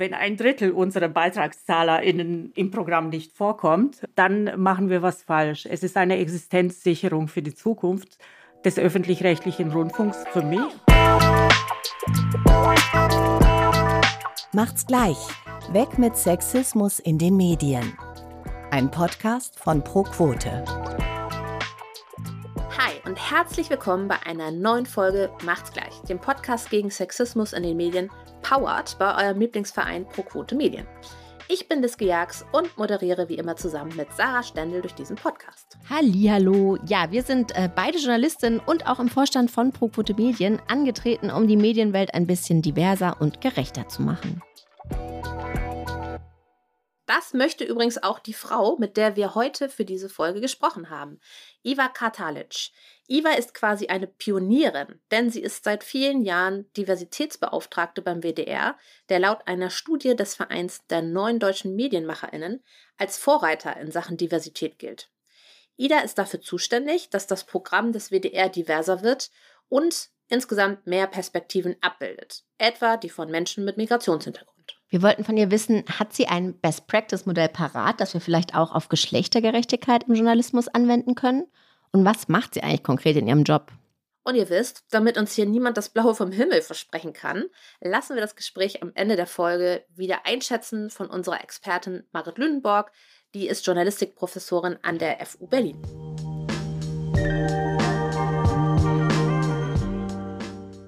Wenn ein Drittel unserer BeitragszahlerInnen im Programm nicht vorkommt, dann machen wir was falsch. Es ist eine Existenzsicherung für die Zukunft des öffentlich-rechtlichen Rundfunks für mich. Macht's gleich. Weg mit Sexismus in den Medien. Ein Podcast von Pro Quote. Hi und herzlich willkommen bei einer neuen Folge Macht's gleich, dem Podcast gegen Sexismus in den Medien powered bei eurem Lieblingsverein Pro Quote Medien. Ich bin Liske Jags und moderiere wie immer zusammen mit Sarah Stendel durch diesen Podcast. Hallo, ja, wir sind äh, beide Journalistinnen und auch im Vorstand von Pro Quote Medien angetreten, um die Medienwelt ein bisschen diverser und gerechter zu machen. Das möchte übrigens auch die Frau, mit der wir heute für diese Folge gesprochen haben, Iva Katalic. Iva ist quasi eine Pionierin, denn sie ist seit vielen Jahren Diversitätsbeauftragte beim WDR, der laut einer Studie des Vereins der neuen deutschen Medienmacherinnen als Vorreiter in Sachen Diversität gilt. Ida ist dafür zuständig, dass das Programm des WDR diverser wird und insgesamt mehr Perspektiven abbildet, etwa die von Menschen mit Migrationshintergrund. Wir wollten von ihr wissen, hat sie ein Best-Practice-Modell parat, das wir vielleicht auch auf Geschlechtergerechtigkeit im Journalismus anwenden können? Und was macht sie eigentlich konkret in ihrem Job? Und ihr wisst, damit uns hier niemand das Blaue vom Himmel versprechen kann, lassen wir das Gespräch am Ende der Folge wieder einschätzen von unserer Expertin Marit Lünenborg. Die ist Journalistikprofessorin an der FU Berlin.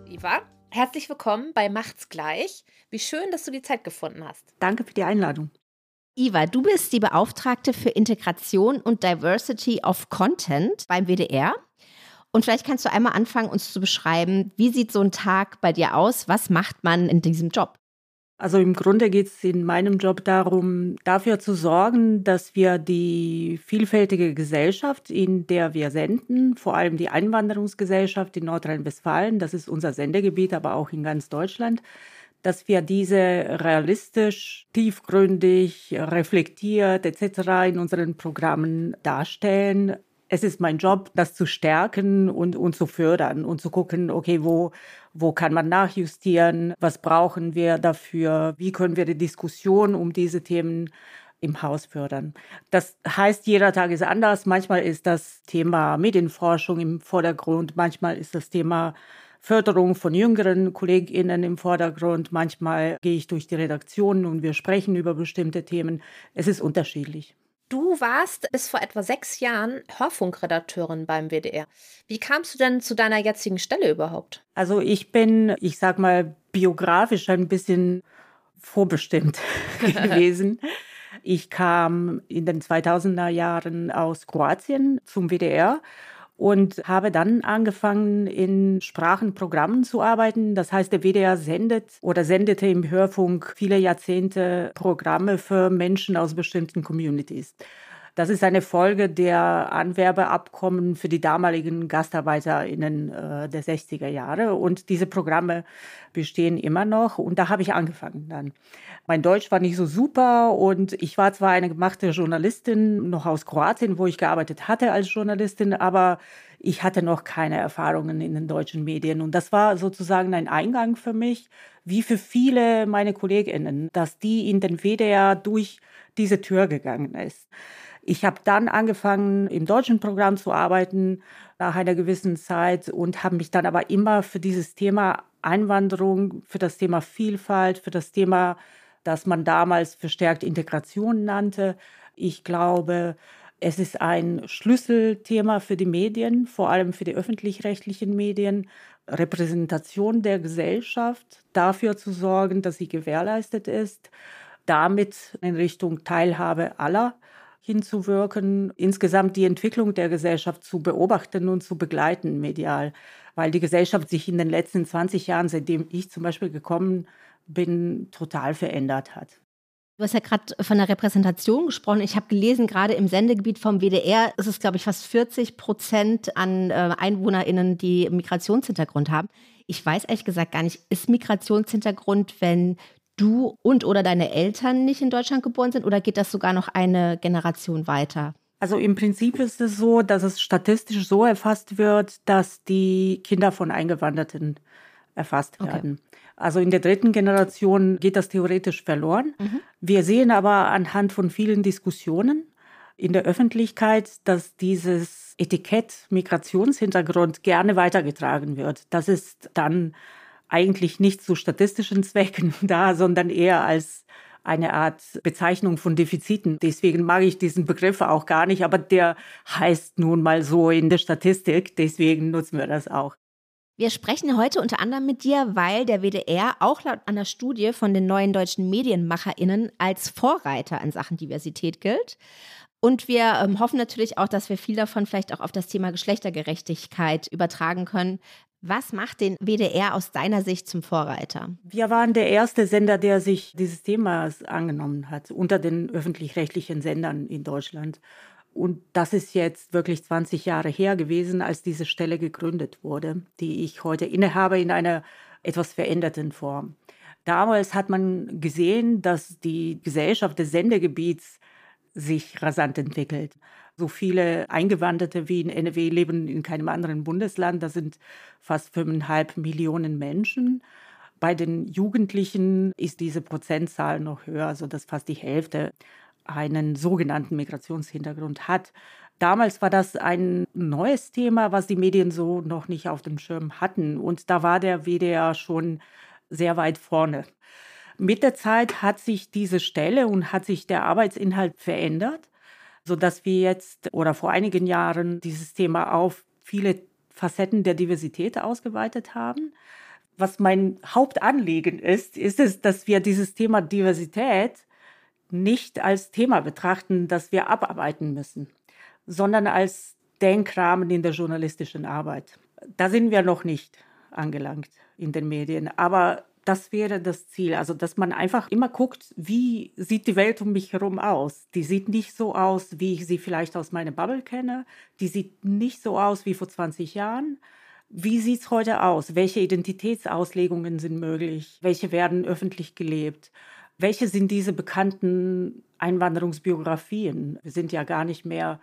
Iva, herzlich willkommen bei Macht's gleich. Wie schön, dass du die Zeit gefunden hast. Danke für die Einladung. Iva, du bist die Beauftragte für Integration und Diversity of Content beim WDR. Und vielleicht kannst du einmal anfangen, uns zu beschreiben, wie sieht so ein Tag bei dir aus? Was macht man in diesem Job? Also im Grunde geht es in meinem Job darum, dafür zu sorgen, dass wir die vielfältige Gesellschaft, in der wir senden, vor allem die Einwanderungsgesellschaft in Nordrhein-Westfalen, das ist unser Sendegebiet, aber auch in ganz Deutschland, dass wir diese realistisch, tiefgründig, reflektiert etc. in unseren Programmen darstellen. Es ist mein Job, das zu stärken und, und zu fördern und zu gucken, okay, wo, wo kann man nachjustieren, was brauchen wir dafür, wie können wir die Diskussion um diese Themen im Haus fördern. Das heißt, jeder Tag ist anders. Manchmal ist das Thema Medienforschung im Vordergrund, manchmal ist das Thema Förderung von jüngeren KollegInnen im Vordergrund. Manchmal gehe ich durch die Redaktionen und wir sprechen über bestimmte Themen. Es ist unterschiedlich. Du warst bis vor etwa sechs Jahren Hörfunkredakteurin beim WDR. Wie kamst du denn zu deiner jetzigen Stelle überhaupt? Also ich bin, ich sag mal, biografisch ein bisschen vorbestimmt gewesen. Ich kam in den 2000er Jahren aus Kroatien zum WDR und habe dann angefangen, in Sprachenprogrammen zu arbeiten. Das heißt, der WDR sendet oder sendete im Hörfunk viele Jahrzehnte Programme für Menschen aus bestimmten Communities. Das ist eine Folge der Anwerbeabkommen für die damaligen GastarbeiterInnen äh, der 60er Jahre. Und diese Programme bestehen immer noch. Und da habe ich angefangen dann. Mein Deutsch war nicht so super und ich war zwar eine gemachte Journalistin, noch aus Kroatien, wo ich gearbeitet hatte als Journalistin, aber ich hatte noch keine Erfahrungen in den deutschen Medien. Und das war sozusagen ein Eingang für mich, wie für viele meine KollegInnen, dass die in den WDR durch diese Tür gegangen ist. Ich habe dann angefangen, im deutschen Programm zu arbeiten nach einer gewissen Zeit und habe mich dann aber immer für dieses Thema Einwanderung, für das Thema Vielfalt, für das Thema, das man damals verstärkt Integration nannte. Ich glaube, es ist ein Schlüsselthema für die Medien, vor allem für die öffentlich-rechtlichen Medien, Repräsentation der Gesellschaft, dafür zu sorgen, dass sie gewährleistet ist, damit in Richtung Teilhabe aller hinzuwirken, insgesamt die Entwicklung der Gesellschaft zu beobachten und zu begleiten medial, weil die Gesellschaft sich in den letzten 20 Jahren, seitdem ich zum Beispiel gekommen bin, total verändert hat. Du hast ja gerade von der Repräsentation gesprochen. Ich habe gelesen, gerade im Sendegebiet vom WDR ist es, glaube ich, fast 40 Prozent an äh, EinwohnerInnen, die Migrationshintergrund haben. Ich weiß ehrlich gesagt gar nicht, ist Migrationshintergrund, wenn du und oder deine Eltern nicht in Deutschland geboren sind oder geht das sogar noch eine Generation weiter? Also im Prinzip ist es so, dass es statistisch so erfasst wird, dass die Kinder von Eingewanderten erfasst werden. Okay. Also in der dritten Generation geht das theoretisch verloren. Mhm. Wir sehen aber anhand von vielen Diskussionen in der Öffentlichkeit, dass dieses Etikett Migrationshintergrund gerne weitergetragen wird. Das ist dann eigentlich nicht zu statistischen Zwecken da, sondern eher als eine Art Bezeichnung von Defiziten. Deswegen mag ich diesen Begriff auch gar nicht, aber der heißt nun mal so in der Statistik. Deswegen nutzen wir das auch. Wir sprechen heute unter anderem mit dir, weil der WDR auch laut einer Studie von den neuen deutschen MedienmacherInnen als Vorreiter in Sachen Diversität gilt. Und wir ähm, hoffen natürlich auch, dass wir viel davon vielleicht auch auf das Thema Geschlechtergerechtigkeit übertragen können. Was macht den WDR aus deiner Sicht zum Vorreiter? Wir waren der erste Sender, der sich dieses Themas angenommen hat, unter den öffentlich-rechtlichen Sendern in Deutschland. Und das ist jetzt wirklich 20 Jahre her gewesen, als diese Stelle gegründet wurde, die ich heute innehabe in einer etwas veränderten Form. Damals hat man gesehen, dass die Gesellschaft des Sendegebiets sich rasant entwickelt. So viele Eingewanderte wie in NRW leben in keinem anderen Bundesland. Das sind fast fünfeinhalb Millionen Menschen. Bei den Jugendlichen ist diese Prozentzahl noch höher, sodass fast die Hälfte einen sogenannten Migrationshintergrund hat. Damals war das ein neues Thema, was die Medien so noch nicht auf dem Schirm hatten. Und da war der WDR schon sehr weit vorne. Mit der Zeit hat sich diese Stelle und hat sich der Arbeitsinhalt verändert, sodass wir jetzt oder vor einigen Jahren dieses Thema auf viele Facetten der Diversität ausgeweitet haben. Was mein Hauptanliegen ist, ist es, dass wir dieses Thema Diversität nicht als Thema betrachten, das wir abarbeiten müssen, sondern als Denkrahmen in der journalistischen Arbeit. Da sind wir noch nicht angelangt in den Medien. Aber das wäre das Ziel. Also, dass man einfach immer guckt, wie sieht die Welt um mich herum aus. Die sieht nicht so aus, wie ich sie vielleicht aus meiner Bubble kenne. Die sieht nicht so aus wie vor 20 Jahren. Wie sieht es heute aus? Welche Identitätsauslegungen sind möglich? Welche werden öffentlich gelebt? Welche sind diese bekannten Einwanderungsbiografien? Wir sind ja gar nicht mehr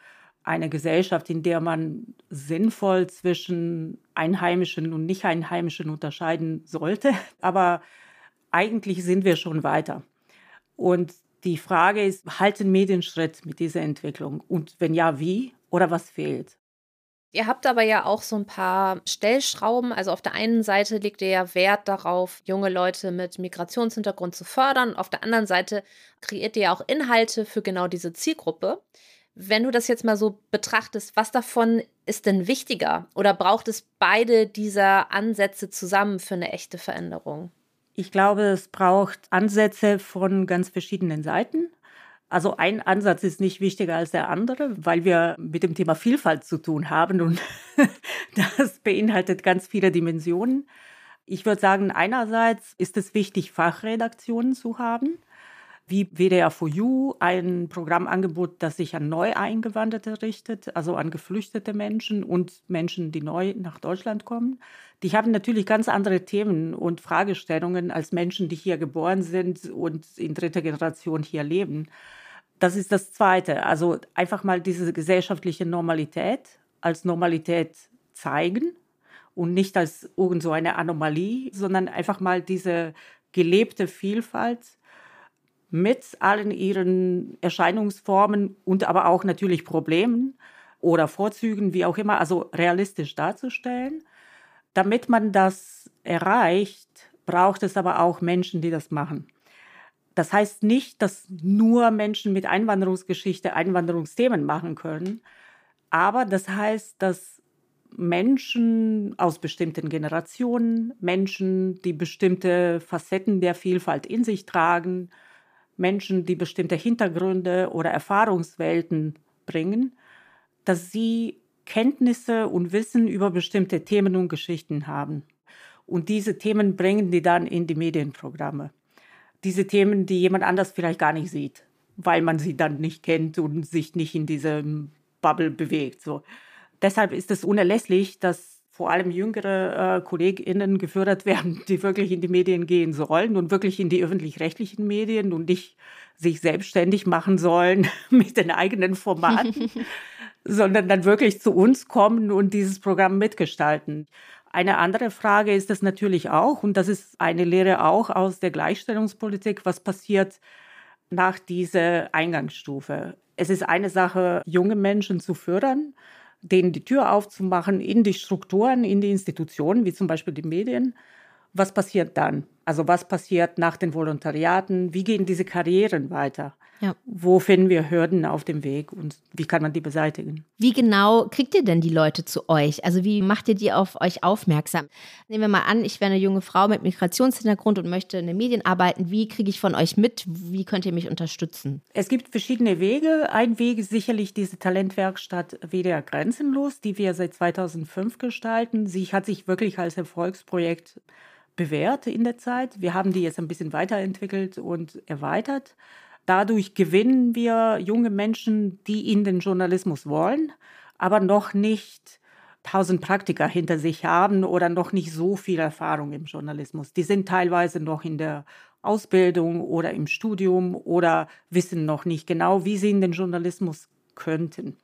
eine Gesellschaft, in der man sinnvoll zwischen Einheimischen und Nicht-Einheimischen unterscheiden sollte. Aber eigentlich sind wir schon weiter. Und die Frage ist, halten Medien Schritt mit dieser Entwicklung? Und wenn ja, wie oder was fehlt? Ihr habt aber ja auch so ein paar Stellschrauben. Also auf der einen Seite legt ihr ja Wert darauf, junge Leute mit Migrationshintergrund zu fördern. Auf der anderen Seite kreiert ihr ja auch Inhalte für genau diese Zielgruppe. Wenn du das jetzt mal so betrachtest, was davon ist denn wichtiger? Oder braucht es beide dieser Ansätze zusammen für eine echte Veränderung? Ich glaube, es braucht Ansätze von ganz verschiedenen Seiten. Also ein Ansatz ist nicht wichtiger als der andere, weil wir mit dem Thema Vielfalt zu tun haben und das beinhaltet ganz viele Dimensionen. Ich würde sagen, einerseits ist es wichtig, Fachredaktionen zu haben wie WDR 4U, ein Programmangebot, das sich an Neueingewanderte richtet, also an geflüchtete Menschen und Menschen, die neu nach Deutschland kommen. Die haben natürlich ganz andere Themen und Fragestellungen als Menschen, die hier geboren sind und in dritter Generation hier leben. Das ist das Zweite. Also einfach mal diese gesellschaftliche Normalität als Normalität zeigen und nicht als irgend so eine Anomalie, sondern einfach mal diese gelebte Vielfalt mit allen ihren Erscheinungsformen und aber auch natürlich Problemen oder Vorzügen, wie auch immer, also realistisch darzustellen. Damit man das erreicht, braucht es aber auch Menschen, die das machen. Das heißt nicht, dass nur Menschen mit Einwanderungsgeschichte Einwanderungsthemen machen können, aber das heißt, dass Menschen aus bestimmten Generationen, Menschen, die bestimmte Facetten der Vielfalt in sich tragen, Menschen, die bestimmte Hintergründe oder Erfahrungswelten bringen, dass sie Kenntnisse und Wissen über bestimmte Themen und Geschichten haben. Und diese Themen bringen die dann in die Medienprogramme. Diese Themen, die jemand anders vielleicht gar nicht sieht, weil man sie dann nicht kennt und sich nicht in diesem Bubble bewegt. So. Deshalb ist es unerlässlich, dass vor allem jüngere äh, KollegInnen gefördert werden, die wirklich in die Medien gehen sollen und wirklich in die öffentlich-rechtlichen Medien und nicht sich selbstständig machen sollen mit den eigenen Formaten, sondern dann wirklich zu uns kommen und dieses Programm mitgestalten. Eine andere Frage ist es natürlich auch, und das ist eine Lehre auch aus der Gleichstellungspolitik, was passiert nach dieser Eingangsstufe. Es ist eine Sache, junge Menschen zu fördern, denen die Tür aufzumachen in die Strukturen, in die Institutionen, wie zum Beispiel die Medien. Was passiert dann? Also was passiert nach den Volontariaten? Wie gehen diese Karrieren weiter? Ja. Wo finden wir Hürden auf dem Weg und wie kann man die beseitigen? Wie genau kriegt ihr denn die Leute zu euch? Also wie macht ihr die auf euch aufmerksam? Nehmen wir mal an, ich wäre eine junge Frau mit Migrationshintergrund und möchte in den Medien arbeiten. Wie kriege ich von euch mit? Wie könnt ihr mich unterstützen? Es gibt verschiedene Wege. Ein Weg ist sicherlich diese Talentwerkstatt WDR Grenzenlos, die wir seit 2005 gestalten. Sie hat sich wirklich als Erfolgsprojekt bewährt in der Zeit. Wir haben die jetzt ein bisschen weiterentwickelt und erweitert. Dadurch gewinnen wir junge Menschen, die in den Journalismus wollen, aber noch nicht tausend Praktika hinter sich haben oder noch nicht so viel Erfahrung im Journalismus. Die sind teilweise noch in der Ausbildung oder im Studium oder wissen noch nicht genau, wie sie in den Journalismus könnten.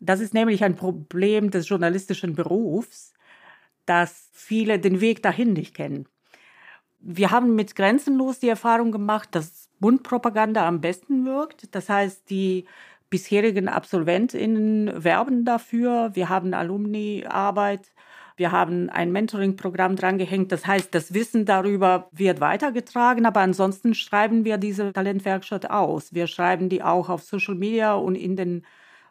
Das ist nämlich ein Problem des journalistischen Berufs, dass viele den Weg dahin nicht kennen. Wir haben mit Grenzenlos die Erfahrung gemacht, dass Mundpropaganda am besten wirkt. Das heißt, die bisherigen AbsolventInnen werben dafür. Wir haben Alumni-Arbeit. Wir haben ein Mentoring-Programm drangehängt. Das heißt, das Wissen darüber wird weitergetragen, aber ansonsten schreiben wir diese Talentwerkstatt aus. Wir schreiben die auch auf Social Media und in den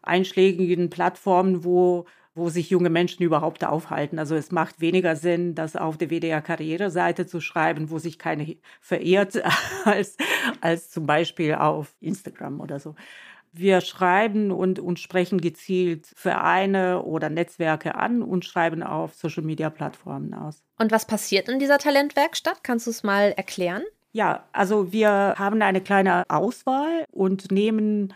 einschlägigen Plattformen, wo wo sich junge Menschen überhaupt aufhalten. Also es macht weniger Sinn, das auf der WDR-Karriereseite zu schreiben, wo sich keine verirrt, als, als zum Beispiel auf Instagram oder so. Wir schreiben und, und sprechen gezielt Vereine oder Netzwerke an und schreiben auf Social-Media-Plattformen aus. Und was passiert in dieser Talentwerkstatt? Kannst du es mal erklären? Ja, also wir haben eine kleine Auswahl und nehmen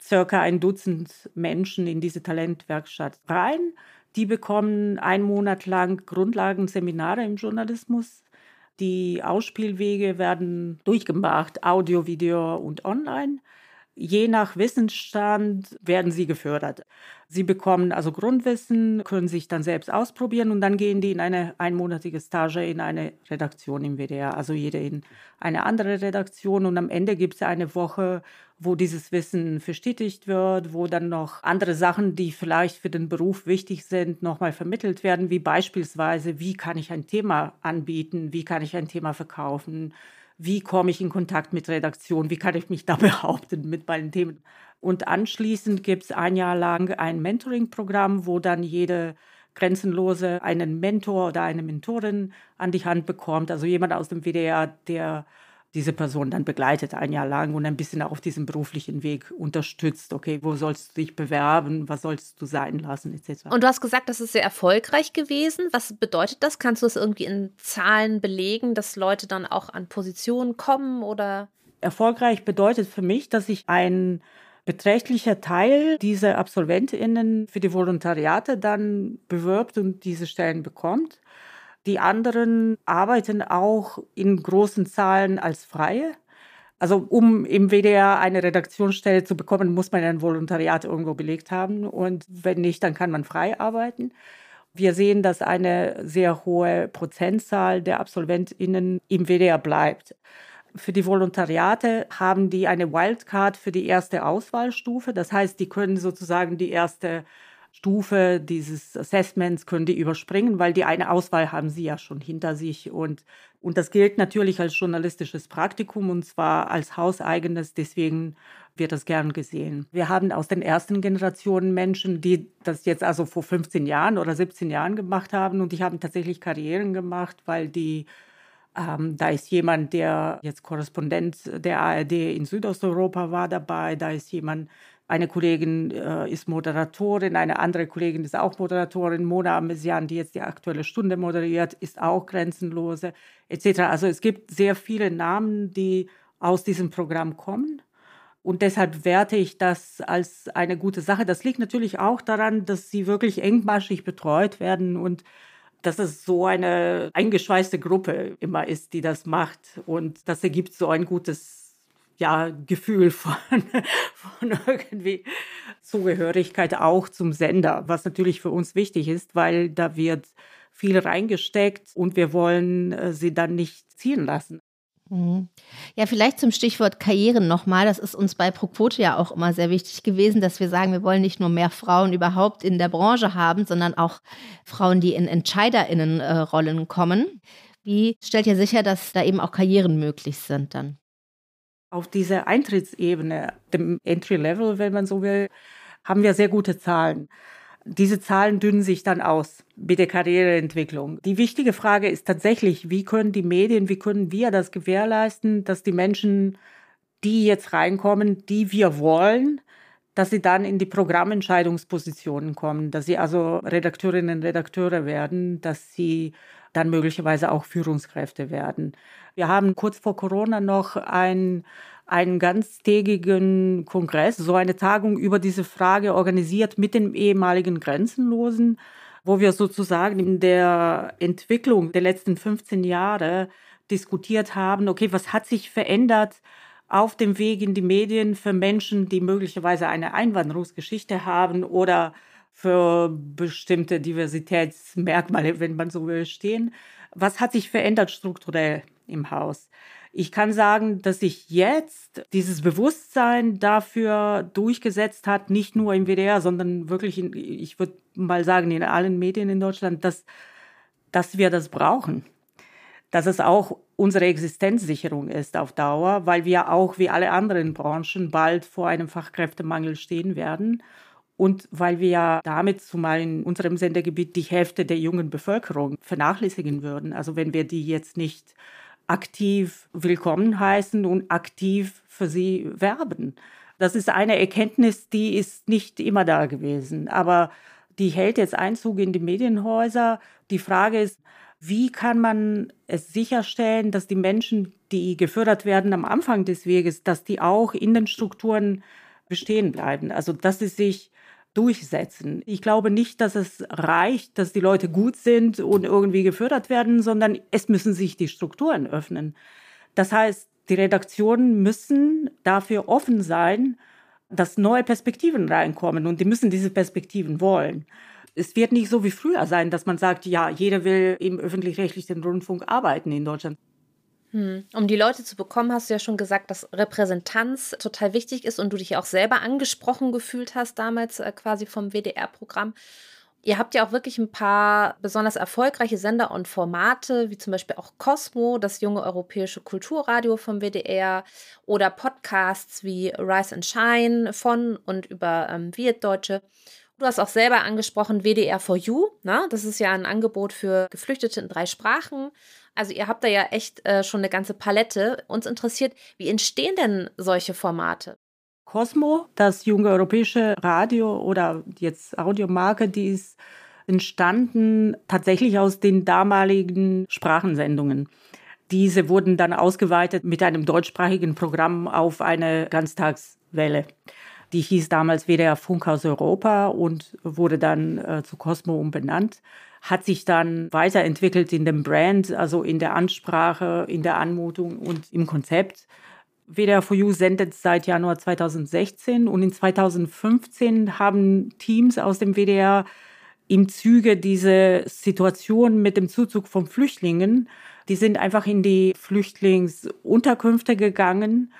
circa ein Dutzend Menschen in diese Talentwerkstatt rein. Die bekommen einen Monat lang Grundlagenseminare im Journalismus. Die Ausspielwege werden durchgemacht, Audio, Video und online. Je nach Wissensstand werden sie gefördert. Sie bekommen also Grundwissen, können sich dann selbst ausprobieren und dann gehen die in eine einmonatige Stage in eine Redaktion im WDR, also jeder in eine andere Redaktion und am Ende gibt es eine Woche, wo dieses Wissen verstetigt wird, wo dann noch andere Sachen, die vielleicht für den Beruf wichtig sind, nochmal vermittelt werden, wie beispielsweise, wie kann ich ein Thema anbieten, wie kann ich ein Thema verkaufen, wie komme ich in Kontakt mit Redaktion, wie kann ich mich da behaupten mit meinen Themen. Und anschließend gibt es ein Jahr lang ein Mentoring-Programm, wo dann jede Grenzenlose einen Mentor oder eine Mentorin an die Hand bekommt, also jemand aus dem WDR, der diese Person dann begleitet ein Jahr lang und ein bisschen auf diesem beruflichen Weg unterstützt. Okay, wo sollst du dich bewerben, was sollst du sein lassen, etc. Und du hast gesagt, das ist sehr erfolgreich gewesen. Was bedeutet das? Kannst du es irgendwie in Zahlen belegen, dass Leute dann auch an Positionen kommen oder? Erfolgreich bedeutet für mich, dass ich ein beträchtlicher Teil dieser AbsolventInnen für die Volontariate dann bewirbt und diese Stellen bekommt. Die anderen arbeiten auch in großen Zahlen als Freie. Also um im WDR eine Redaktionsstelle zu bekommen, muss man ein Volontariat irgendwo belegt haben. Und wenn nicht, dann kann man frei arbeiten. Wir sehen, dass eine sehr hohe Prozentzahl der AbsolventInnen im WDR bleibt. Für die Volontariate haben die eine Wildcard für die erste Auswahlstufe. Das heißt, die können sozusagen die erste Stufe dieses Assessments können die überspringen, weil die eine Auswahl haben sie ja schon hinter sich. Und, und das gilt natürlich als journalistisches Praktikum und zwar als hauseigenes. Deswegen wird das gern gesehen. Wir haben aus den ersten Generationen Menschen, die das jetzt also vor 15 Jahren oder 17 Jahren gemacht haben und die haben tatsächlich Karrieren gemacht, weil die ähm, da ist jemand, der jetzt Korrespondent der ARD in Südosteuropa war dabei. Da ist jemand, eine Kollegin äh, ist Moderatorin, eine andere Kollegin ist auch Moderatorin. Mona Amesian, die jetzt die aktuelle Stunde moderiert, ist auch grenzenlose, etc. Also es gibt sehr viele Namen, die aus diesem Programm kommen. Und deshalb werte ich das als eine gute Sache. Das liegt natürlich auch daran, dass sie wirklich engmaschig betreut werden und dass es so eine eingeschweißte Gruppe immer ist, die das macht. Und das ergibt so ein gutes ja, Gefühl von, von irgendwie Zugehörigkeit auch zum Sender, was natürlich für uns wichtig ist, weil da wird viel reingesteckt und wir wollen äh, sie dann nicht ziehen lassen. Mhm. Ja, vielleicht zum Stichwort Karrieren nochmal. Das ist uns bei ProQuote ja auch immer sehr wichtig gewesen, dass wir sagen, wir wollen nicht nur mehr Frauen überhaupt in der Branche haben, sondern auch Frauen, die in Entscheiderinnenrollen kommen. Wie stellt ihr sicher, dass da eben auch Karrieren möglich sind dann? Auf dieser Eintrittsebene, dem Entry Level, wenn man so will, haben wir sehr gute Zahlen. Diese Zahlen dünnen sich dann aus mit der Karriereentwicklung. Die wichtige Frage ist tatsächlich, wie können die Medien, wie können wir das gewährleisten, dass die Menschen, die jetzt reinkommen, die wir wollen, dass sie dann in die Programmentscheidungspositionen kommen, dass sie also Redakteurinnen und Redakteure werden, dass sie dann möglicherweise auch Führungskräfte werden. Wir haben kurz vor Corona noch ein einen ganztägigen Kongress, so eine Tagung über diese Frage organisiert mit den ehemaligen Grenzenlosen, wo wir sozusagen in der Entwicklung der letzten 15 Jahre diskutiert haben, okay, was hat sich verändert auf dem Weg in die Medien für Menschen, die möglicherweise eine Einwanderungsgeschichte haben oder für bestimmte Diversitätsmerkmale, wenn man so will, stehen. Was hat sich verändert strukturell im Haus? Ich kann sagen, dass sich jetzt dieses Bewusstsein dafür durchgesetzt hat, nicht nur im WDR, sondern wirklich, in, ich würde mal sagen, in allen Medien in Deutschland, dass, dass wir das brauchen. Dass es auch unsere Existenzsicherung ist auf Dauer, weil wir auch wie alle anderen Branchen bald vor einem Fachkräftemangel stehen werden. Und weil wir ja damit zumal in unserem Sendergebiet die Hälfte der jungen Bevölkerung vernachlässigen würden. Also wenn wir die jetzt nicht aktiv willkommen heißen und aktiv für sie werben. Das ist eine Erkenntnis, die ist nicht immer da gewesen, aber die hält jetzt Einzug in die Medienhäuser. Die Frage ist, wie kann man es sicherstellen, dass die Menschen, die gefördert werden am Anfang des Weges, dass die auch in den Strukturen bestehen bleiben? Also, dass sie sich durchsetzen. Ich glaube nicht, dass es reicht, dass die Leute gut sind und irgendwie gefördert werden, sondern es müssen sich die Strukturen öffnen. Das heißt, die Redaktionen müssen dafür offen sein, dass neue Perspektiven reinkommen und die müssen diese Perspektiven wollen. Es wird nicht so wie früher sein, dass man sagt, ja, jeder will im öffentlich-rechtlichen Rundfunk arbeiten in Deutschland. Hm. Um die Leute zu bekommen, hast du ja schon gesagt, dass Repräsentanz total wichtig ist und du dich auch selber angesprochen gefühlt hast, damals äh, quasi vom WDR-Programm. Ihr habt ja auch wirklich ein paar besonders erfolgreiche Sender und Formate, wie zum Beispiel auch Cosmo, das junge europäische Kulturradio vom WDR, oder Podcasts wie Rise and Shine von und über ähm, Viet Deutsche. Du hast auch selber angesprochen WDR for You. Ne? Das ist ja ein Angebot für Geflüchtete in drei Sprachen. Also ihr habt da ja echt äh, schon eine ganze Palette. Uns interessiert, wie entstehen denn solche Formate? Cosmo, das junge europäische Radio oder jetzt Audiomarke, die ist entstanden tatsächlich aus den damaligen Sprachensendungen. Diese wurden dann ausgeweitet mit einem deutschsprachigen Programm auf eine Ganztagswelle. Die hieß damals WDR Funkhaus Europa und wurde dann äh, zu Cosmo umbenannt hat sich dann weiterentwickelt in dem Brand, also in der Ansprache, in der Anmutung und im Konzept. WDR for You sendet seit Januar 2016 und in 2015 haben Teams aus dem WDR im Zuge dieser Situation mit dem Zuzug von Flüchtlingen, die sind einfach in die Flüchtlingsunterkünfte gegangen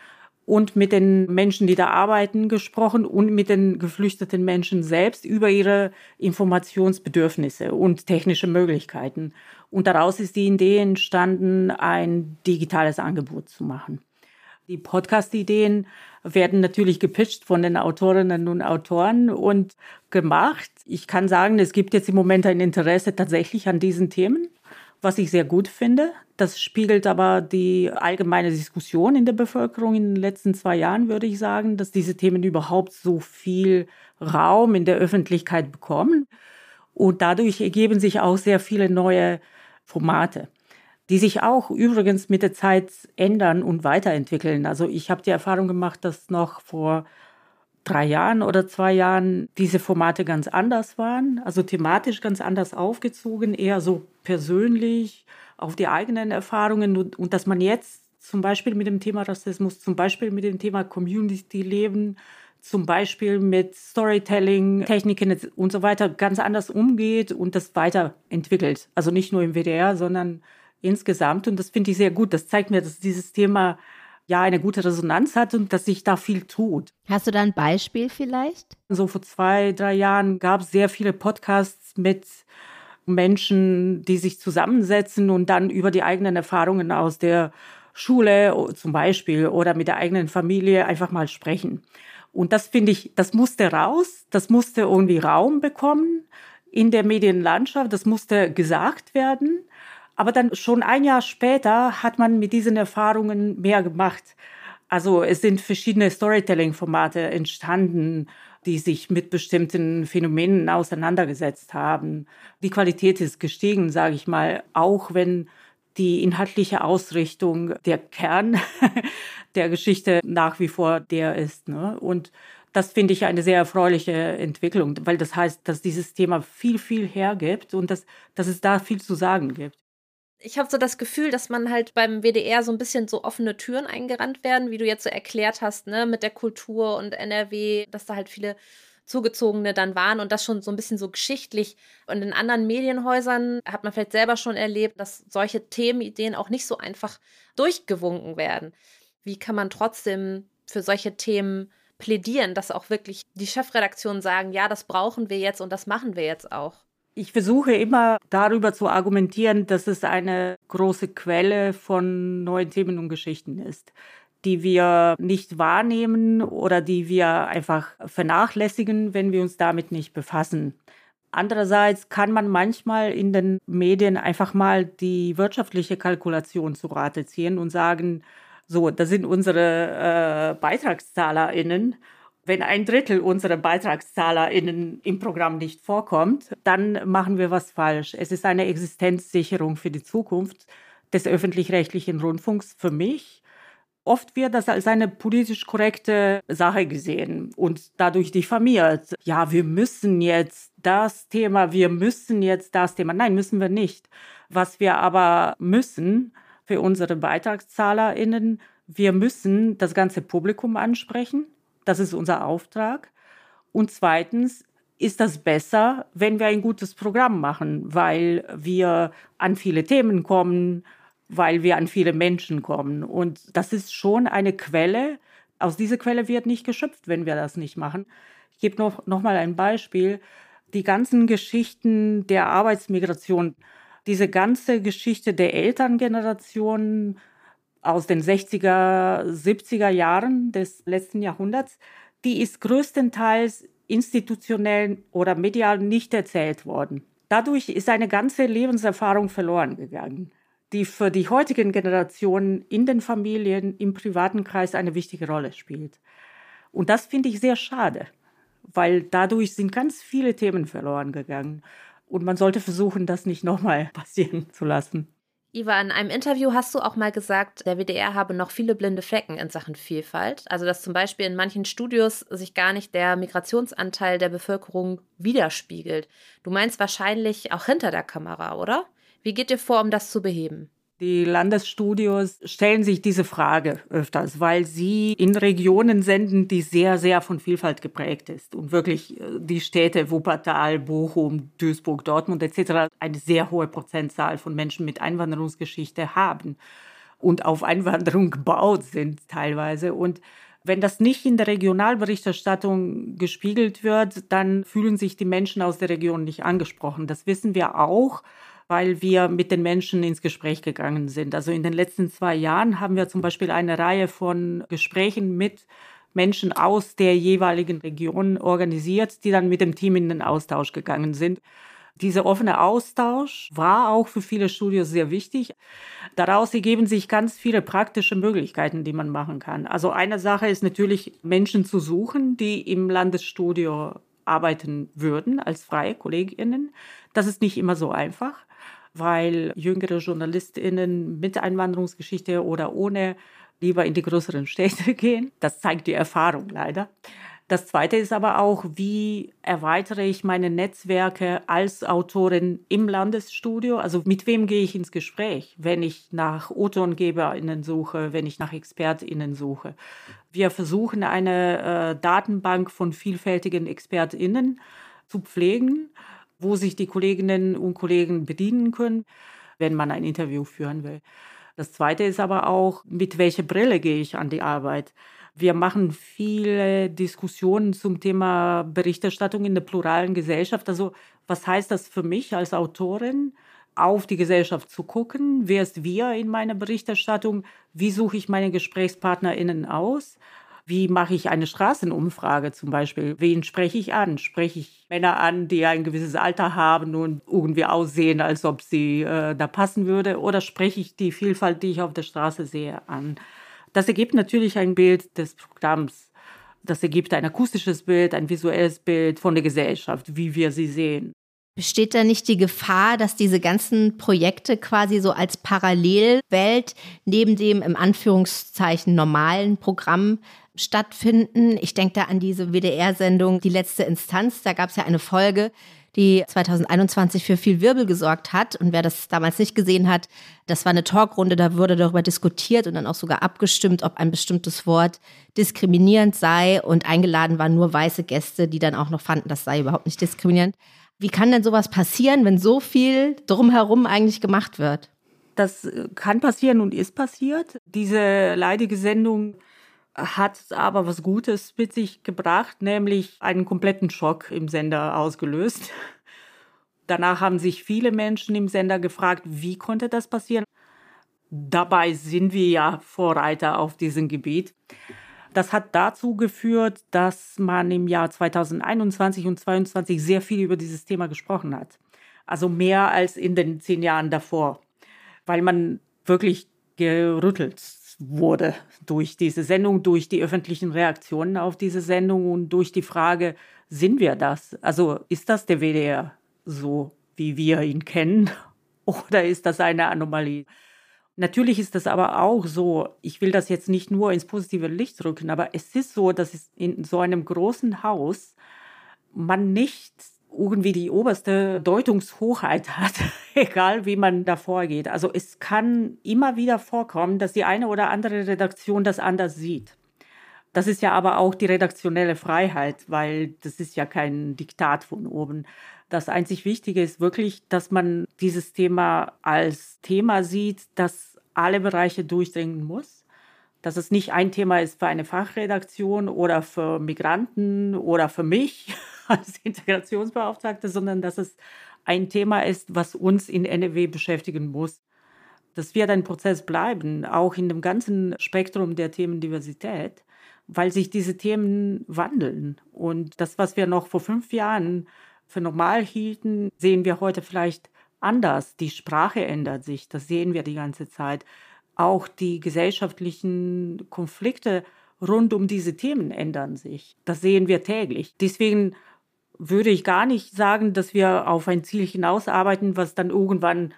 und mit den Menschen, die da arbeiten, gesprochen und mit den geflüchteten Menschen selbst über ihre Informationsbedürfnisse und technische Möglichkeiten. Und daraus ist die Idee entstanden, ein digitales Angebot zu machen. Die Podcast-Ideen werden natürlich gepitcht von den Autorinnen und Autoren und gemacht. Ich kann sagen, es gibt jetzt im Moment ein Interesse tatsächlich an diesen Themen was ich sehr gut finde. Das spiegelt aber die allgemeine Diskussion in der Bevölkerung in den letzten zwei Jahren, würde ich sagen, dass diese Themen überhaupt so viel Raum in der Öffentlichkeit bekommen. Und dadurch ergeben sich auch sehr viele neue Formate, die sich auch übrigens mit der Zeit ändern und weiterentwickeln. Also ich habe die Erfahrung gemacht, dass noch vor drei Jahren oder zwei Jahren diese Formate ganz anders waren, also thematisch ganz anders aufgezogen, eher so persönlich auf die eigenen Erfahrungen und, und dass man jetzt zum Beispiel mit dem Thema Rassismus, zum Beispiel mit dem Thema Community-Leben zum Beispiel mit Storytelling, Techniken und so weiter ganz anders umgeht und das weiterentwickelt. Also nicht nur im WDR, sondern insgesamt. Und das finde ich sehr gut. Das zeigt mir, dass dieses Thema ja eine gute Resonanz hat und dass sich da viel tut. Hast du da ein Beispiel vielleicht? So vor zwei, drei Jahren gab es sehr viele Podcasts mit Menschen, die sich zusammensetzen und dann über die eigenen Erfahrungen aus der Schule zum Beispiel oder mit der eigenen Familie einfach mal sprechen. Und das finde ich, das musste raus, das musste irgendwie Raum bekommen in der Medienlandschaft, das musste gesagt werden. Aber dann schon ein Jahr später hat man mit diesen Erfahrungen mehr gemacht. Also es sind verschiedene Storytelling-Formate entstanden, die sich mit bestimmten Phänomenen auseinandergesetzt haben. Die Qualität ist gestiegen, sage ich mal, auch wenn die inhaltliche Ausrichtung, der Kern der Geschichte nach wie vor der ist. Ne? Und das finde ich eine sehr erfreuliche Entwicklung, weil das heißt, dass dieses Thema viel, viel hergibt und dass, dass es da viel zu sagen gibt. Ich habe so das Gefühl, dass man halt beim WDR so ein bisschen so offene Türen eingerannt werden, wie du jetzt so erklärt hast, ne, mit der Kultur und NRW, dass da halt viele Zugezogene dann waren und das schon so ein bisschen so geschichtlich. Und in anderen Medienhäusern hat man vielleicht selber schon erlebt, dass solche Themenideen auch nicht so einfach durchgewunken werden. Wie kann man trotzdem für solche Themen plädieren, dass auch wirklich die Chefredaktionen sagen, ja, das brauchen wir jetzt und das machen wir jetzt auch? Ich versuche immer darüber zu argumentieren, dass es eine große Quelle von neuen Themen und Geschichten ist die wir nicht wahrnehmen oder die wir einfach vernachlässigen, wenn wir uns damit nicht befassen. Andererseits kann man manchmal in den Medien einfach mal die wirtschaftliche Kalkulation zu Rate ziehen und sagen, so, das sind unsere äh, BeitragszahlerInnen. Wenn ein Drittel unserer BeitragszahlerInnen im Programm nicht vorkommt, dann machen wir was falsch. Es ist eine Existenzsicherung für die Zukunft des öffentlich-rechtlichen Rundfunks für mich Oft wird das als eine politisch korrekte Sache gesehen und dadurch diffamiert. Ja, wir müssen jetzt das Thema, wir müssen jetzt das Thema. Nein, müssen wir nicht. Was wir aber müssen für unsere BeitragszahlerInnen, wir müssen das ganze Publikum ansprechen. Das ist unser Auftrag. Und zweitens ist das besser, wenn wir ein gutes Programm machen, weil wir an viele Themen kommen, weil wir an viele Menschen kommen. Und das ist schon eine Quelle. Aus dieser Quelle wird nicht geschöpft, wenn wir das nicht machen. Ich gebe noch, noch mal ein Beispiel. Die ganzen Geschichten der Arbeitsmigration, diese ganze Geschichte der Elterngeneration aus den 60er, 70er Jahren des letzten Jahrhunderts, die ist größtenteils institutionell oder medial nicht erzählt worden. Dadurch ist eine ganze Lebenserfahrung verloren gegangen die für die heutigen Generationen in den Familien, im privaten Kreis eine wichtige Rolle spielt. Und das finde ich sehr schade, weil dadurch sind ganz viele Themen verloren gegangen. Und man sollte versuchen, das nicht nochmal passieren zu lassen. Iva, in einem Interview hast du auch mal gesagt, der WDR habe noch viele blinde Flecken in Sachen Vielfalt. Also, dass zum Beispiel in manchen Studios sich gar nicht der Migrationsanteil der Bevölkerung widerspiegelt. Du meinst wahrscheinlich auch hinter der Kamera, oder? Wie geht ihr vor, um das zu beheben? Die Landesstudios stellen sich diese Frage öfters, weil sie in Regionen senden, die sehr, sehr von Vielfalt geprägt ist und wirklich äh, die Städte Wuppertal, Bochum, Duisburg, Dortmund etc. eine sehr hohe Prozentzahl von Menschen mit Einwanderungsgeschichte haben und auf Einwanderung gebaut sind teilweise. Und wenn das nicht in der Regionalberichterstattung gespiegelt wird, dann fühlen sich die Menschen aus der Region nicht angesprochen. Das wissen wir auch weil wir mit den Menschen ins Gespräch gegangen sind. Also in den letzten zwei Jahren haben wir zum Beispiel eine Reihe von Gesprächen mit Menschen aus der jeweiligen Region organisiert, die dann mit dem Team in den Austausch gegangen sind. Dieser offene Austausch war auch für viele Studios sehr wichtig. Daraus ergeben sich ganz viele praktische Möglichkeiten, die man machen kann. Also eine Sache ist natürlich, Menschen zu suchen, die im Landesstudio arbeiten würden als freie Kolleginnen. Das ist nicht immer so einfach weil jüngere JournalistInnen mit Einwanderungsgeschichte oder ohne lieber in die größeren Städte gehen. Das zeigt die Erfahrung leider. Das Zweite ist aber auch, wie erweitere ich meine Netzwerke als Autorin im Landesstudio? Also mit wem gehe ich ins Gespräch, wenn ich nach O-Tongeberinnen suche, wenn ich nach ExpertInnen suche? Wir versuchen eine äh, Datenbank von vielfältigen ExpertInnen zu pflegen, wo sich die Kolleginnen und Kollegen bedienen können, wenn man ein Interview führen will. Das Zweite ist aber auch, mit welcher Brille gehe ich an die Arbeit? Wir machen viele Diskussionen zum Thema Berichterstattung in der pluralen Gesellschaft. Also was heißt das für mich als Autorin? auf die Gesellschaft zu gucken. Wer ist wir in meiner Berichterstattung? Wie suche ich meine GesprächspartnerInnen aus? Wie mache ich eine Straßenumfrage zum Beispiel? Wen spreche ich an? Spreche ich Männer an, die ein gewisses Alter haben und irgendwie aussehen, als ob sie äh, da passen würde? Oder spreche ich die Vielfalt, die ich auf der Straße sehe, an? Das ergibt natürlich ein Bild des Programms. Das ergibt ein akustisches Bild, ein visuelles Bild von der Gesellschaft, wie wir sie sehen. Besteht da nicht die Gefahr, dass diese ganzen Projekte quasi so als Parallelwelt neben dem im Anführungszeichen normalen Programm stattfinden? Ich denke da an diese WDR-Sendung Die letzte Instanz. Da gab es ja eine Folge, die 2021 für viel Wirbel gesorgt hat. Und wer das damals nicht gesehen hat, das war eine Talkrunde, da wurde darüber diskutiert und dann auch sogar abgestimmt, ob ein bestimmtes Wort diskriminierend sei. Und eingeladen waren nur weiße Gäste, die dann auch noch fanden, das sei überhaupt nicht diskriminierend. Wie kann denn sowas passieren, wenn so viel drumherum eigentlich gemacht wird? Das kann passieren und ist passiert. Diese leidige Sendung hat aber was Gutes mit sich gebracht, nämlich einen kompletten Schock im Sender ausgelöst. Danach haben sich viele Menschen im Sender gefragt, wie konnte das passieren? Dabei sind wir ja Vorreiter auf diesem Gebiet. Das hat dazu geführt, dass man im Jahr 2021 und 2022 sehr viel über dieses Thema gesprochen hat. Also mehr als in den zehn Jahren davor, weil man wirklich gerüttelt wurde durch diese Sendung, durch die öffentlichen Reaktionen auf diese Sendung und durch die Frage, sind wir das? Also ist das der WDR so, wie wir ihn kennen? Oder ist das eine Anomalie? Natürlich ist das aber auch so, ich will das jetzt nicht nur ins positive Licht rücken, aber es ist so, dass in so einem großen Haus man nicht irgendwie die oberste Deutungshoheit hat, egal wie man da vorgeht. Also es kann immer wieder vorkommen, dass die eine oder andere Redaktion das anders sieht. Das ist ja aber auch die redaktionelle Freiheit, weil das ist ja kein Diktat von oben. Das einzig Wichtige ist wirklich, dass man dieses Thema als Thema sieht, das alle Bereiche durchdringen muss. Dass es nicht ein Thema ist für eine Fachredaktion oder für Migranten oder für mich, als Integrationsbeauftragte, sondern dass es ein Thema ist, was uns in NRW beschäftigen muss. Das wird ein Prozess bleiben, auch in dem ganzen Spektrum der Themendiversität, weil sich diese Themen wandeln. Und das, was wir noch vor fünf Jahren für normal hielten, sehen wir heute vielleicht anders. Die Sprache ändert sich, das sehen wir die ganze Zeit. Auch die gesellschaftlichen Konflikte rund um diese Themen ändern sich. Das sehen wir täglich. Deswegen würde ich gar nicht sagen, dass wir auf ein Ziel hinausarbeiten, was dann irgendwann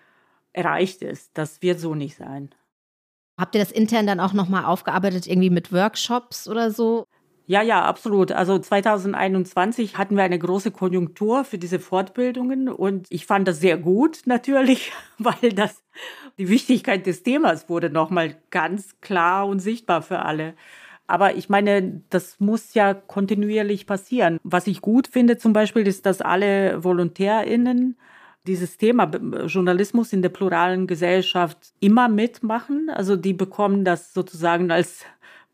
erreicht ist. Das wird so nicht sein. Habt ihr das intern dann auch nochmal aufgearbeitet, irgendwie mit Workshops oder so? Ja, ja, absolut. Also 2021 hatten wir eine große Konjunktur für diese Fortbildungen und ich fand das sehr gut natürlich, weil das die Wichtigkeit des Themas wurde nochmal ganz klar und sichtbar für alle. Aber ich meine, das muss ja kontinuierlich passieren. Was ich gut finde zum Beispiel, ist, dass alle VolontärInnen dieses Thema Journalismus in der pluralen Gesellschaft immer mitmachen. Also die bekommen das sozusagen als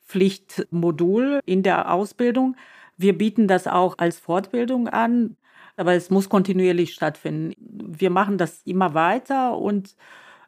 Pflichtmodul in der Ausbildung. Wir bieten das auch als Fortbildung an, aber es muss kontinuierlich stattfinden. Wir machen das immer weiter und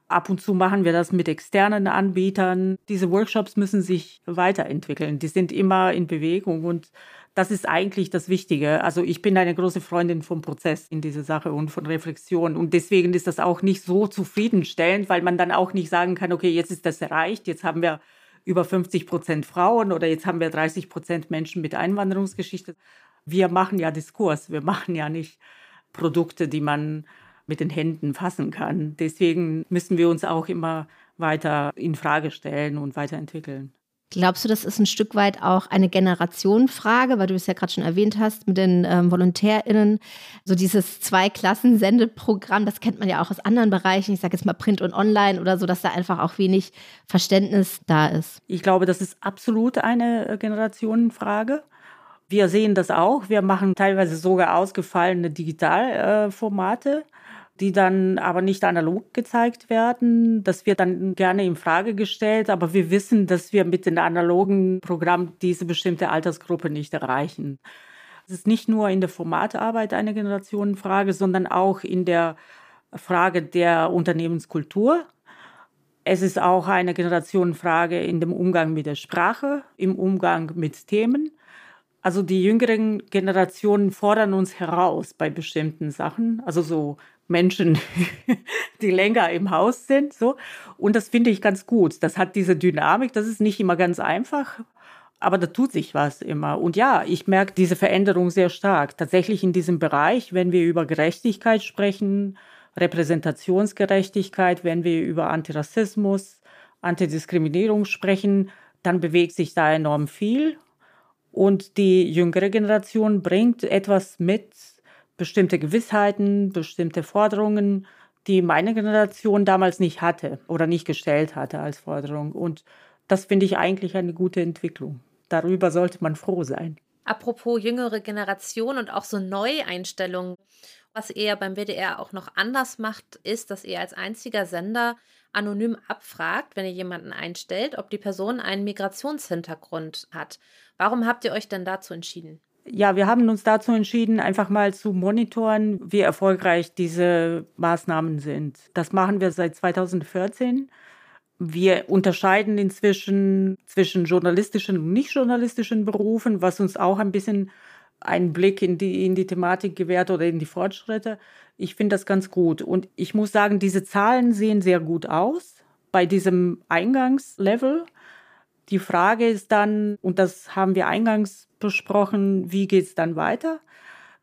Ab und zu machen wir das mit externen Anbietern. Diese Workshops müssen sich weiterentwickeln. Die sind immer in Bewegung und das ist eigentlich das Wichtige. Also ich bin eine große Freundin vom Prozess in dieser Sache und von Reflexion. Und deswegen ist das auch nicht so zufriedenstellend, weil man dann auch nicht sagen kann, okay, jetzt ist das erreicht, jetzt haben wir über 50 Prozent Frauen oder jetzt haben wir 30 Prozent Menschen mit Einwanderungsgeschichte. Wir machen ja Diskurs, wir machen ja nicht Produkte, die man mit den Händen fassen kann. Deswegen müssen wir uns auch immer weiter in Frage stellen und weiterentwickeln. Glaubst du, das ist ein Stück weit auch eine Generationenfrage, weil du es ja gerade schon erwähnt hast mit den ähm, VolontärInnen, so dieses Zwei-Klassen-Sendeprogramm, das kennt man ja auch aus anderen Bereichen, ich sage jetzt mal Print und Online oder so, dass da einfach auch wenig Verständnis da ist. Ich glaube, das ist absolut eine äh, Generationenfrage. Wir sehen das auch. Wir machen teilweise sogar ausgefallene Digitalformate. Äh, die dann aber nicht analog gezeigt werden. Das wird dann gerne in Frage gestellt, aber wir wissen, dass wir mit den analogen Programmen diese bestimmte Altersgruppe nicht erreichen. Es ist nicht nur in der Formatarbeit eine Generationenfrage, sondern auch in der Frage der Unternehmenskultur. Es ist auch eine Generationenfrage in dem Umgang mit der Sprache, im Umgang mit Themen. Also die jüngeren Generationen fordern uns heraus bei bestimmten Sachen, also so Menschen, die länger im Haus sind, so. Und das finde ich ganz gut. Das hat diese Dynamik. Das ist nicht immer ganz einfach, aber da tut sich was immer. Und ja, ich merke diese Veränderung sehr stark. Tatsächlich in diesem Bereich, wenn wir über Gerechtigkeit sprechen, Repräsentationsgerechtigkeit, wenn wir über Antirassismus, Antidiskriminierung sprechen, dann bewegt sich da enorm viel. Und die jüngere Generation bringt etwas mit, bestimmte Gewissheiten, bestimmte Forderungen, die meine Generation damals nicht hatte oder nicht gestellt hatte als Forderung. Und das finde ich eigentlich eine gute Entwicklung. Darüber sollte man froh sein. Apropos jüngere Generation und auch so Neueinstellungen. Was ihr beim WDR auch noch anders macht, ist, dass ihr als einziger Sender anonym abfragt, wenn ihr jemanden einstellt, ob die Person einen Migrationshintergrund hat. Warum habt ihr euch denn dazu entschieden? Ja, wir haben uns dazu entschieden, einfach mal zu monitoren, wie erfolgreich diese Maßnahmen sind. Das machen wir seit 2014. Wir unterscheiden inzwischen zwischen journalistischen und nicht journalistischen Berufen, was uns auch ein bisschen einen Blick in die, in die Thematik gewährt oder in die Fortschritte. Ich finde das ganz gut. Und ich muss sagen, diese Zahlen sehen sehr gut aus bei diesem Eingangslevel. Die Frage ist dann, und das haben wir eingangs besprochen, wie geht es dann weiter?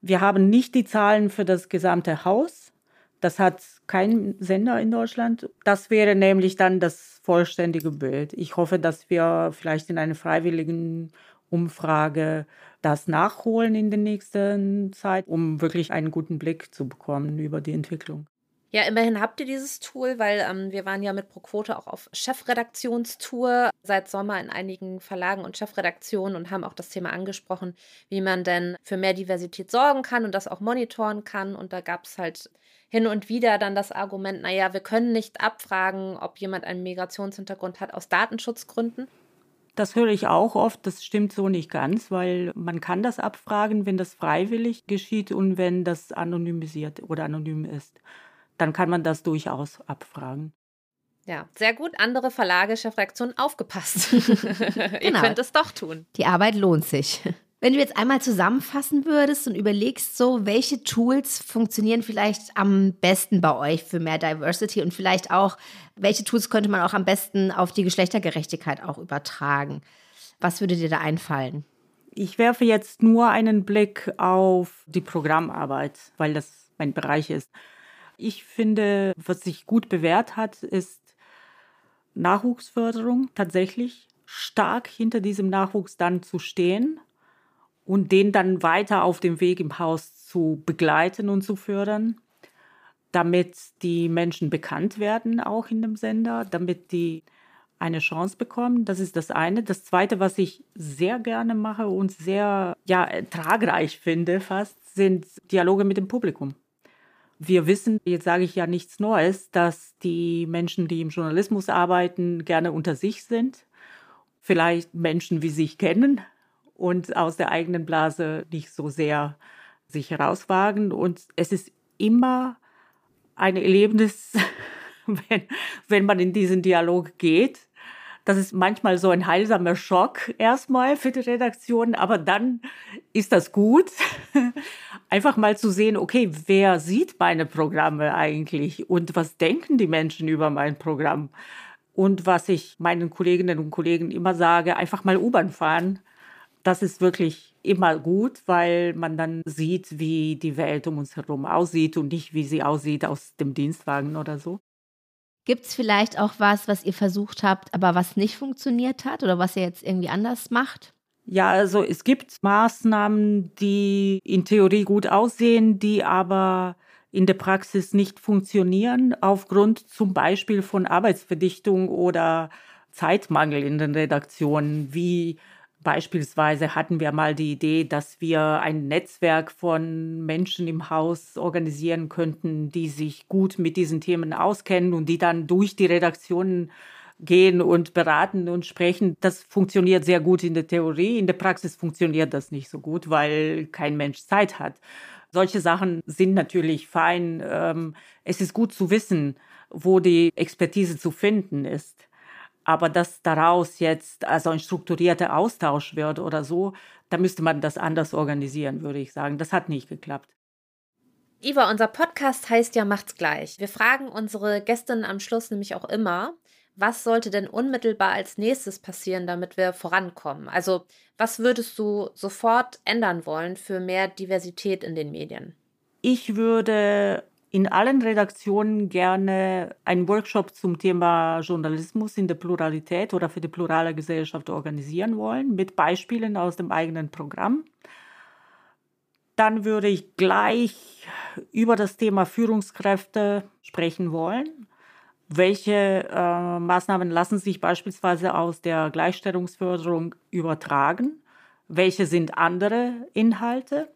Wir haben nicht die Zahlen für das gesamte Haus. Das hat kein Sender in Deutschland. Das wäre nämlich dann das vollständige Bild. Ich hoffe, dass wir vielleicht in einer freiwilligen Umfrage das nachholen in der nächsten Zeit, um wirklich einen guten Blick zu bekommen über die Entwicklung. Ja, immerhin habt ihr dieses Tool, weil ähm, wir waren ja mit ProQuote auch auf Chefredaktionstour seit Sommer in einigen Verlagen und Chefredaktionen und haben auch das Thema angesprochen, wie man denn für mehr Diversität sorgen kann und das auch monitoren kann. Und da gab es halt hin und wieder dann das Argument, naja, wir können nicht abfragen, ob jemand einen Migrationshintergrund hat aus Datenschutzgründen. Das höre ich auch oft. Das stimmt so nicht ganz, weil man kann das abfragen, wenn das freiwillig geschieht und wenn das anonymisiert oder anonym ist dann kann man das durchaus abfragen. Ja, sehr gut. Andere Verlage, Chefredaktionen, aufgepasst. Ihr genau. könnt es doch tun. Die Arbeit lohnt sich. Wenn du jetzt einmal zusammenfassen würdest und überlegst, so welche Tools funktionieren vielleicht am besten bei euch für mehr Diversity und vielleicht auch, welche Tools könnte man auch am besten auf die Geschlechtergerechtigkeit auch übertragen? Was würde dir da einfallen? Ich werfe jetzt nur einen Blick auf die Programmarbeit, weil das mein Bereich ist. Ich finde, was sich gut bewährt hat, ist Nachwuchsförderung tatsächlich stark hinter diesem Nachwuchs dann zu stehen und den dann weiter auf dem Weg im Haus zu begleiten und zu fördern, damit die Menschen bekannt werden, auch in dem Sender, damit die eine Chance bekommen. Das ist das eine. Das zweite, was ich sehr gerne mache und sehr ja, tragreich finde fast, sind Dialoge mit dem Publikum. Wir wissen, jetzt sage ich ja nichts Neues, dass die Menschen, die im Journalismus arbeiten, gerne unter sich sind. Vielleicht Menschen wie sich kennen und aus der eigenen Blase nicht so sehr sich herauswagen. Und es ist immer ein Erlebnis, wenn, wenn man in diesen Dialog geht das ist manchmal so ein heilsamer Schock erstmal für die Redaktion, aber dann ist das gut, einfach mal zu sehen, okay, wer sieht meine Programme eigentlich und was denken die Menschen über mein Programm? Und was ich meinen Kolleginnen und Kollegen immer sage, einfach mal U-Bahn fahren. Das ist wirklich immer gut, weil man dann sieht, wie die Welt um uns herum aussieht und nicht, wie sie aussieht aus dem Dienstwagen oder so. Gibt es vielleicht auch was, was ihr versucht habt, aber was nicht funktioniert hat oder was ihr jetzt irgendwie anders macht? Ja, also es gibt Maßnahmen, die in Theorie gut aussehen, die aber in der Praxis nicht funktionieren, aufgrund zum Beispiel von Arbeitsverdichtung oder Zeitmangel in den Redaktionen, wie Beispielsweise hatten wir mal die Idee, dass wir ein Netzwerk von Menschen im Haus organisieren könnten, die sich gut mit diesen Themen auskennen und die dann durch die Redaktionen gehen und beraten und sprechen. Das funktioniert sehr gut in der Theorie. In der Praxis funktioniert das nicht so gut, weil kein Mensch Zeit hat. Solche Sachen sind natürlich fein. Ähm, es ist gut zu wissen, wo die Expertise zu finden ist. Aber dass daraus jetzt also ein strukturierter Austausch wird oder so, da müsste man das anders organisieren, würde ich sagen. Das hat nicht geklappt. Iva, unser Podcast heißt ja Macht's gleich. Wir fragen unsere Gästinnen am Schluss nämlich auch immer, was sollte denn unmittelbar als nächstes passieren, damit wir vorankommen? Also, was würdest du sofort ändern wollen für mehr Diversität in den Medien? Ich würde in allen Redaktionen gerne einen Workshop zum Thema Journalismus in der Pluralität oder für die plurale Gesellschaft organisieren wollen, mit Beispielen aus dem eigenen Programm. Dann würde ich gleich über das Thema Führungskräfte sprechen wollen. Welche äh, Maßnahmen lassen sich beispielsweise aus der Gleichstellungsförderung übertragen? Welche sind andere Inhalte?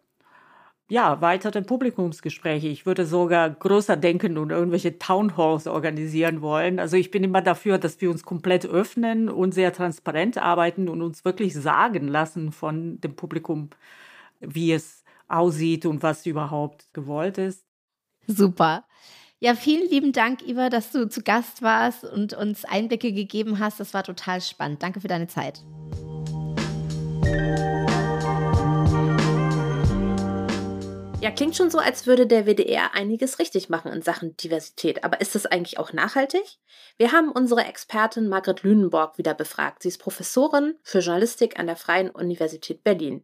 ja, weitere Publikumsgespräche. Ich würde sogar größer denken und irgendwelche Townhalls organisieren wollen. Also ich bin immer dafür, dass wir uns komplett öffnen und sehr transparent arbeiten und uns wirklich sagen lassen von dem Publikum, wie es aussieht und was überhaupt gewollt ist. Super. Ja, vielen lieben Dank, Iva, dass du zu Gast warst und uns Einblicke gegeben hast. Das war total spannend. Danke für deine Zeit. Ja, klingt schon so, als würde der WDR einiges richtig machen in Sachen Diversität. Aber ist das eigentlich auch nachhaltig? Wir haben unsere Expertin Margret Lünenborg wieder befragt. Sie ist Professorin für Journalistik an der Freien Universität Berlin.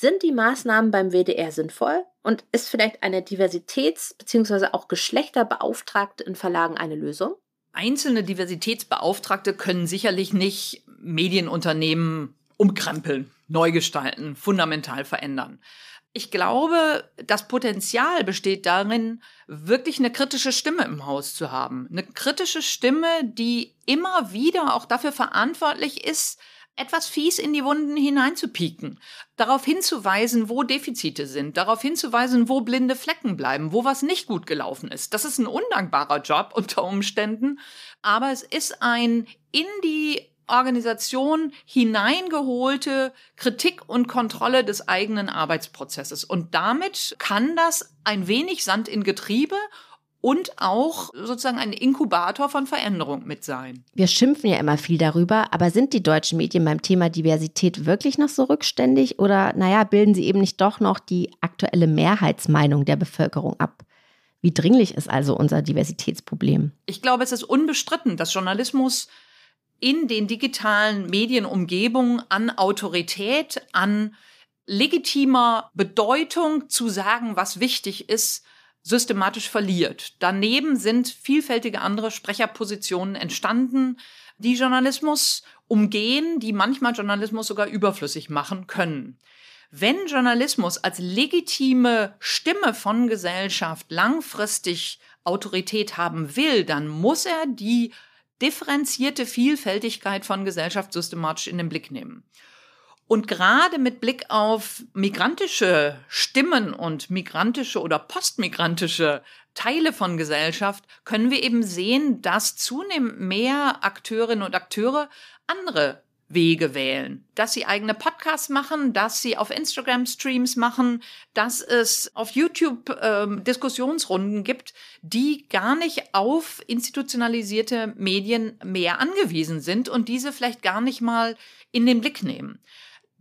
Sind die Maßnahmen beim WDR sinnvoll? Und ist vielleicht eine Diversitäts- bzw. auch Geschlechterbeauftragte in Verlagen eine Lösung? Einzelne Diversitätsbeauftragte können sicherlich nicht Medienunternehmen umkrempeln, neu gestalten, fundamental verändern. Ich glaube, das Potenzial besteht darin, wirklich eine kritische Stimme im Haus zu haben. Eine kritische Stimme, die immer wieder auch dafür verantwortlich ist, etwas fies in die Wunden hineinzupieken, darauf hinzuweisen, wo Defizite sind, darauf hinzuweisen, wo blinde Flecken bleiben, wo was nicht gut gelaufen ist. Das ist ein undankbarer Job unter Umständen, aber es ist ein in die Organisation hineingeholte Kritik und Kontrolle des eigenen Arbeitsprozesses. Und damit kann das ein wenig Sand in Getriebe und auch sozusagen ein Inkubator von Veränderung mit sein. Wir schimpfen ja immer viel darüber, aber sind die deutschen Medien beim Thema Diversität wirklich noch so rückständig oder, naja, bilden sie eben nicht doch noch die aktuelle Mehrheitsmeinung der Bevölkerung ab? Wie dringlich ist also unser Diversitätsproblem? Ich glaube, es ist unbestritten, dass Journalismus in den digitalen Medienumgebungen an Autorität, an legitimer Bedeutung zu sagen, was wichtig ist, systematisch verliert. Daneben sind vielfältige andere Sprecherpositionen entstanden, die Journalismus umgehen, die manchmal Journalismus sogar überflüssig machen können. Wenn Journalismus als legitime Stimme von Gesellschaft langfristig Autorität haben will, dann muss er die differenzierte Vielfältigkeit von Gesellschaft systematisch in den Blick nehmen. Und gerade mit Blick auf migrantische Stimmen und migrantische oder postmigrantische Teile von Gesellschaft können wir eben sehen, dass zunehmend mehr Akteurinnen und Akteure andere Wege wählen. Dass sie eigene Podcasts machen, dass sie auf Instagram Streams machen, dass es auf YouTube ähm, Diskussionsrunden gibt, die gar nicht auf institutionalisierte Medien mehr angewiesen sind und diese vielleicht gar nicht mal in den Blick nehmen.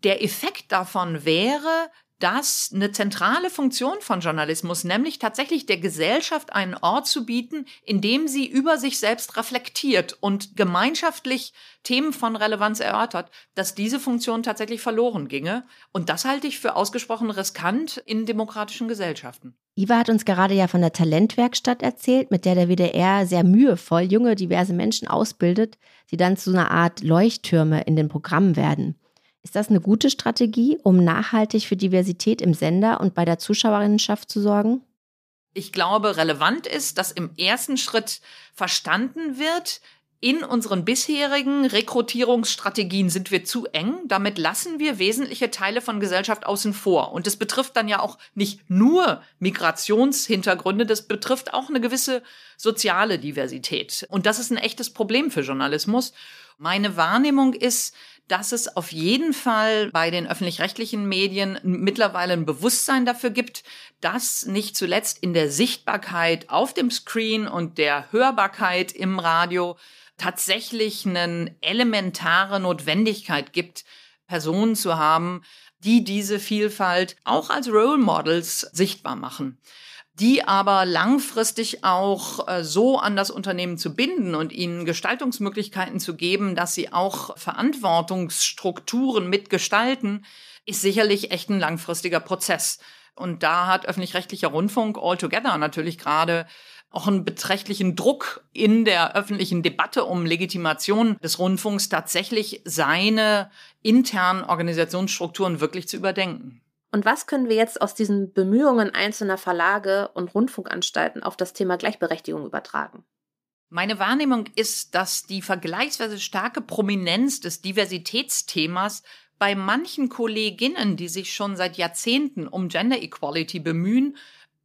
Der Effekt davon wäre, das eine zentrale Funktion von Journalismus, nämlich tatsächlich der Gesellschaft einen Ort zu bieten, in dem sie über sich selbst reflektiert und gemeinschaftlich Themen von Relevanz erörtert, dass diese Funktion tatsächlich verloren ginge. Und das halte ich für ausgesprochen riskant in demokratischen Gesellschaften. Iva hat uns gerade ja von der Talentwerkstatt erzählt, mit der der WDR sehr mühevoll junge, diverse Menschen ausbildet, die dann zu einer Art Leuchttürme in den Programmen werden. Ist das eine gute Strategie, um nachhaltig für Diversität im Sender und bei der Zuschauerinnenschaft zu sorgen? Ich glaube, relevant ist, dass im ersten Schritt verstanden wird, in unseren bisherigen Rekrutierungsstrategien sind wir zu eng. Damit lassen wir wesentliche Teile von Gesellschaft außen vor. Und das betrifft dann ja auch nicht nur Migrationshintergründe, das betrifft auch eine gewisse soziale Diversität. Und das ist ein echtes Problem für Journalismus. Meine Wahrnehmung ist, dass es auf jeden Fall bei den öffentlich-rechtlichen Medien mittlerweile ein Bewusstsein dafür gibt, dass nicht zuletzt in der Sichtbarkeit auf dem Screen und der Hörbarkeit im Radio tatsächlich eine elementare Notwendigkeit gibt, Personen zu haben, die diese Vielfalt auch als Role Models sichtbar machen die aber langfristig auch äh, so an das Unternehmen zu binden und ihnen Gestaltungsmöglichkeiten zu geben, dass sie auch Verantwortungsstrukturen mitgestalten, ist sicherlich echt ein langfristiger Prozess. Und da hat öffentlich-rechtlicher Rundfunk altogether natürlich gerade auch einen beträchtlichen Druck in der öffentlichen Debatte um Legitimation des Rundfunks tatsächlich seine internen Organisationsstrukturen wirklich zu überdenken. Und was können wir jetzt aus diesen Bemühungen einzelner Verlage und Rundfunkanstalten auf das Thema Gleichberechtigung übertragen? Meine Wahrnehmung ist, dass die vergleichsweise starke Prominenz des Diversitätsthemas bei manchen Kolleginnen, die sich schon seit Jahrzehnten um Gender Equality bemühen,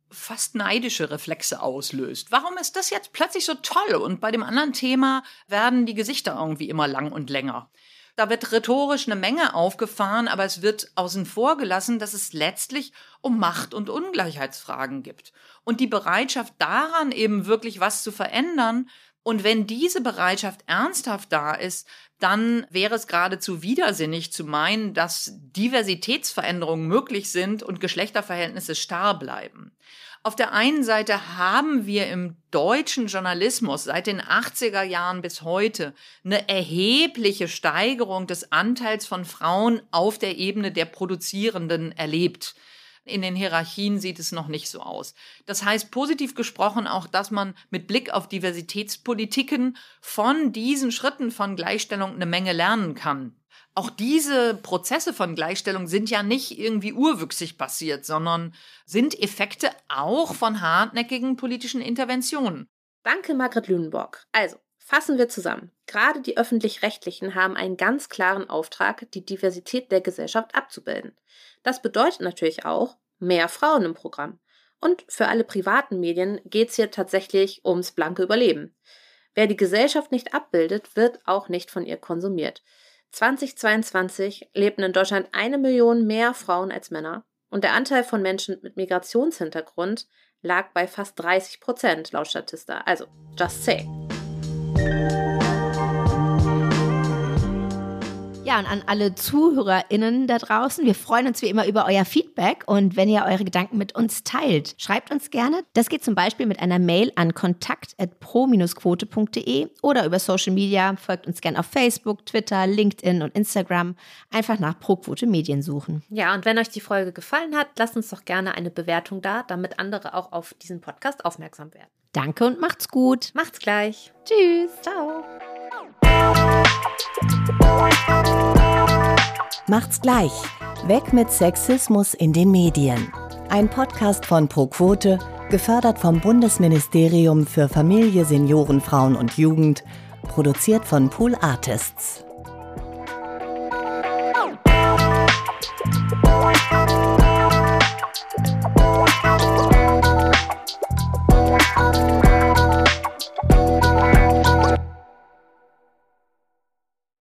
fast neidische Reflexe auslöst. Warum ist das jetzt plötzlich so toll und bei dem anderen Thema werden die Gesichter irgendwie immer lang und länger? Da wird rhetorisch eine Menge aufgefahren, aber es wird außen vor gelassen, dass es letztlich um Macht- und Ungleichheitsfragen gibt. Und die Bereitschaft daran, eben wirklich was zu verändern, und wenn diese Bereitschaft ernsthaft da ist, dann wäre es geradezu widersinnig zu meinen, dass Diversitätsveränderungen möglich sind und Geschlechterverhältnisse starr bleiben. Auf der einen Seite haben wir im deutschen Journalismus seit den 80er Jahren bis heute eine erhebliche Steigerung des Anteils von Frauen auf der Ebene der Produzierenden erlebt. In den Hierarchien sieht es noch nicht so aus. Das heißt positiv gesprochen auch, dass man mit Blick auf Diversitätspolitiken von diesen Schritten von Gleichstellung eine Menge lernen kann auch diese Prozesse von Gleichstellung sind ja nicht irgendwie urwüchsig passiert, sondern sind Effekte auch von hartnäckigen politischen Interventionen. Danke, Margret Lünenborg. Also, fassen wir zusammen. Gerade die öffentlich-rechtlichen haben einen ganz klaren Auftrag, die Diversität der Gesellschaft abzubilden. Das bedeutet natürlich auch mehr Frauen im Programm. Und für alle privaten Medien geht es hier tatsächlich ums blanke Überleben. Wer die Gesellschaft nicht abbildet, wird auch nicht von ihr konsumiert. 2022 lebten in Deutschland eine Million mehr Frauen als Männer und der Anteil von Menschen mit Migrationshintergrund lag bei fast 30 Prozent laut Statista. Also, just say. Ja, und an alle ZuhörerInnen da draußen, wir freuen uns wie immer über euer Feedback und wenn ihr eure Gedanken mit uns teilt, schreibt uns gerne. Das geht zum Beispiel mit einer Mail an kontakt.pro-quote.de oder über Social Media. Folgt uns gerne auf Facebook, Twitter, LinkedIn und Instagram. Einfach nach ProQuote Medien suchen. Ja, und wenn euch die Folge gefallen hat, lasst uns doch gerne eine Bewertung da, damit andere auch auf diesen Podcast aufmerksam werden. Danke und macht's gut. Macht's gleich. Tschüss. Ciao. Macht's gleich. Weg mit Sexismus in den Medien. Ein Podcast von ProQuote, gefördert vom Bundesministerium für Familie, Senioren, Frauen und Jugend, produziert von Pool Artists.